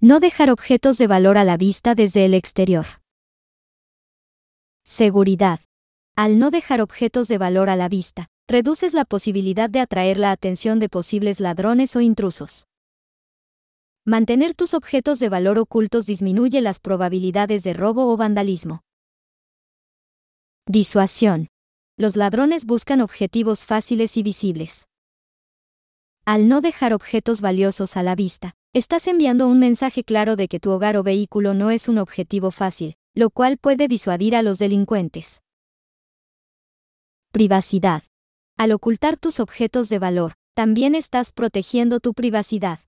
No dejar objetos de valor a la vista desde el exterior. Seguridad. Al no dejar objetos de valor a la vista, reduces la posibilidad de atraer la atención de posibles ladrones o intrusos. Mantener tus objetos de valor ocultos disminuye las probabilidades de robo o vandalismo. Disuasión. Los ladrones buscan objetivos fáciles y visibles. Al no dejar objetos valiosos a la vista, estás enviando un mensaje claro de que tu hogar o vehículo no es un objetivo fácil, lo cual puede disuadir a los delincuentes. Privacidad. Al ocultar tus objetos de valor, también estás protegiendo tu privacidad.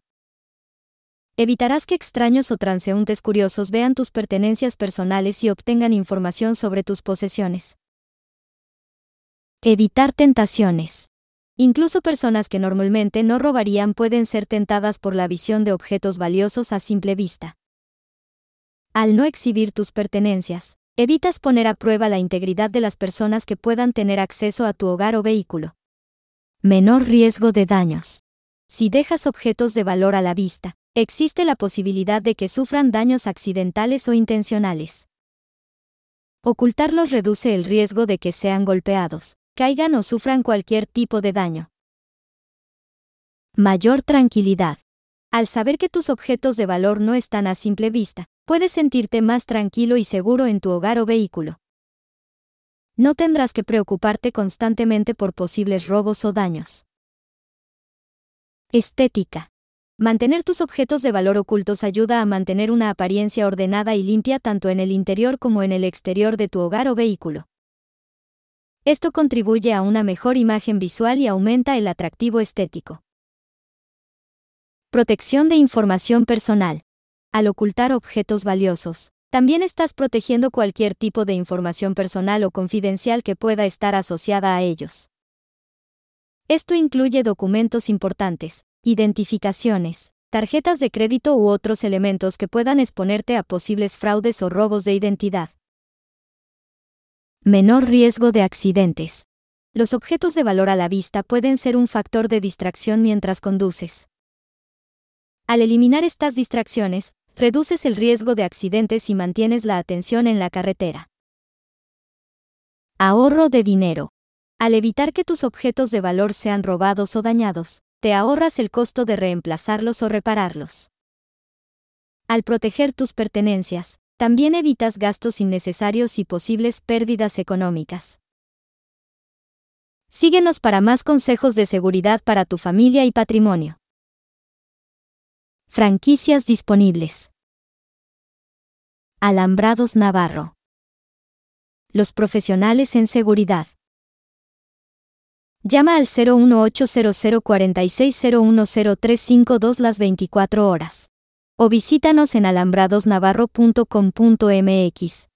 Evitarás que extraños o transeúntes curiosos vean tus pertenencias personales y obtengan información sobre tus posesiones. Evitar tentaciones. Incluso personas que normalmente no robarían pueden ser tentadas por la visión de objetos valiosos a simple vista. Al no exhibir tus pertenencias, evitas poner a prueba la integridad de las personas que puedan tener acceso a tu hogar o vehículo. Menor riesgo de daños. Si dejas objetos de valor a la vista, existe la posibilidad de que sufran daños accidentales o intencionales. Ocultarlos reduce el riesgo de que sean golpeados, caigan o sufran cualquier tipo de daño. Mayor tranquilidad. Al saber que tus objetos de valor no están a simple vista, puedes sentirte más tranquilo y seguro en tu hogar o vehículo. No tendrás que preocuparte constantemente por posibles robos o daños. Estética. Mantener tus objetos de valor ocultos ayuda a mantener una apariencia ordenada y limpia tanto en el interior como en el exterior de tu hogar o vehículo. Esto contribuye a una mejor imagen visual y aumenta el atractivo estético. Protección de información personal. Al ocultar objetos valiosos, también estás protegiendo cualquier tipo de información personal o confidencial que pueda estar asociada a ellos. Esto incluye documentos importantes, identificaciones, tarjetas de crédito u otros elementos que puedan exponerte a posibles fraudes o robos de identidad. Menor riesgo de accidentes. Los objetos de valor a la vista pueden ser un factor de distracción mientras conduces. Al eliminar estas distracciones, reduces el riesgo de accidentes y mantienes la atención en la carretera. Ahorro de dinero. Al evitar que tus objetos de valor sean robados o dañados, te ahorras el costo de reemplazarlos o repararlos. Al proteger tus pertenencias, también evitas gastos innecesarios y posibles pérdidas económicas. Síguenos para más consejos de seguridad para tu familia y patrimonio. Franquicias disponibles. Alambrados Navarro. Los profesionales en seguridad. Llama al 0180046010352 las 24 horas. O visítanos en alambradosnavarro.com.mx.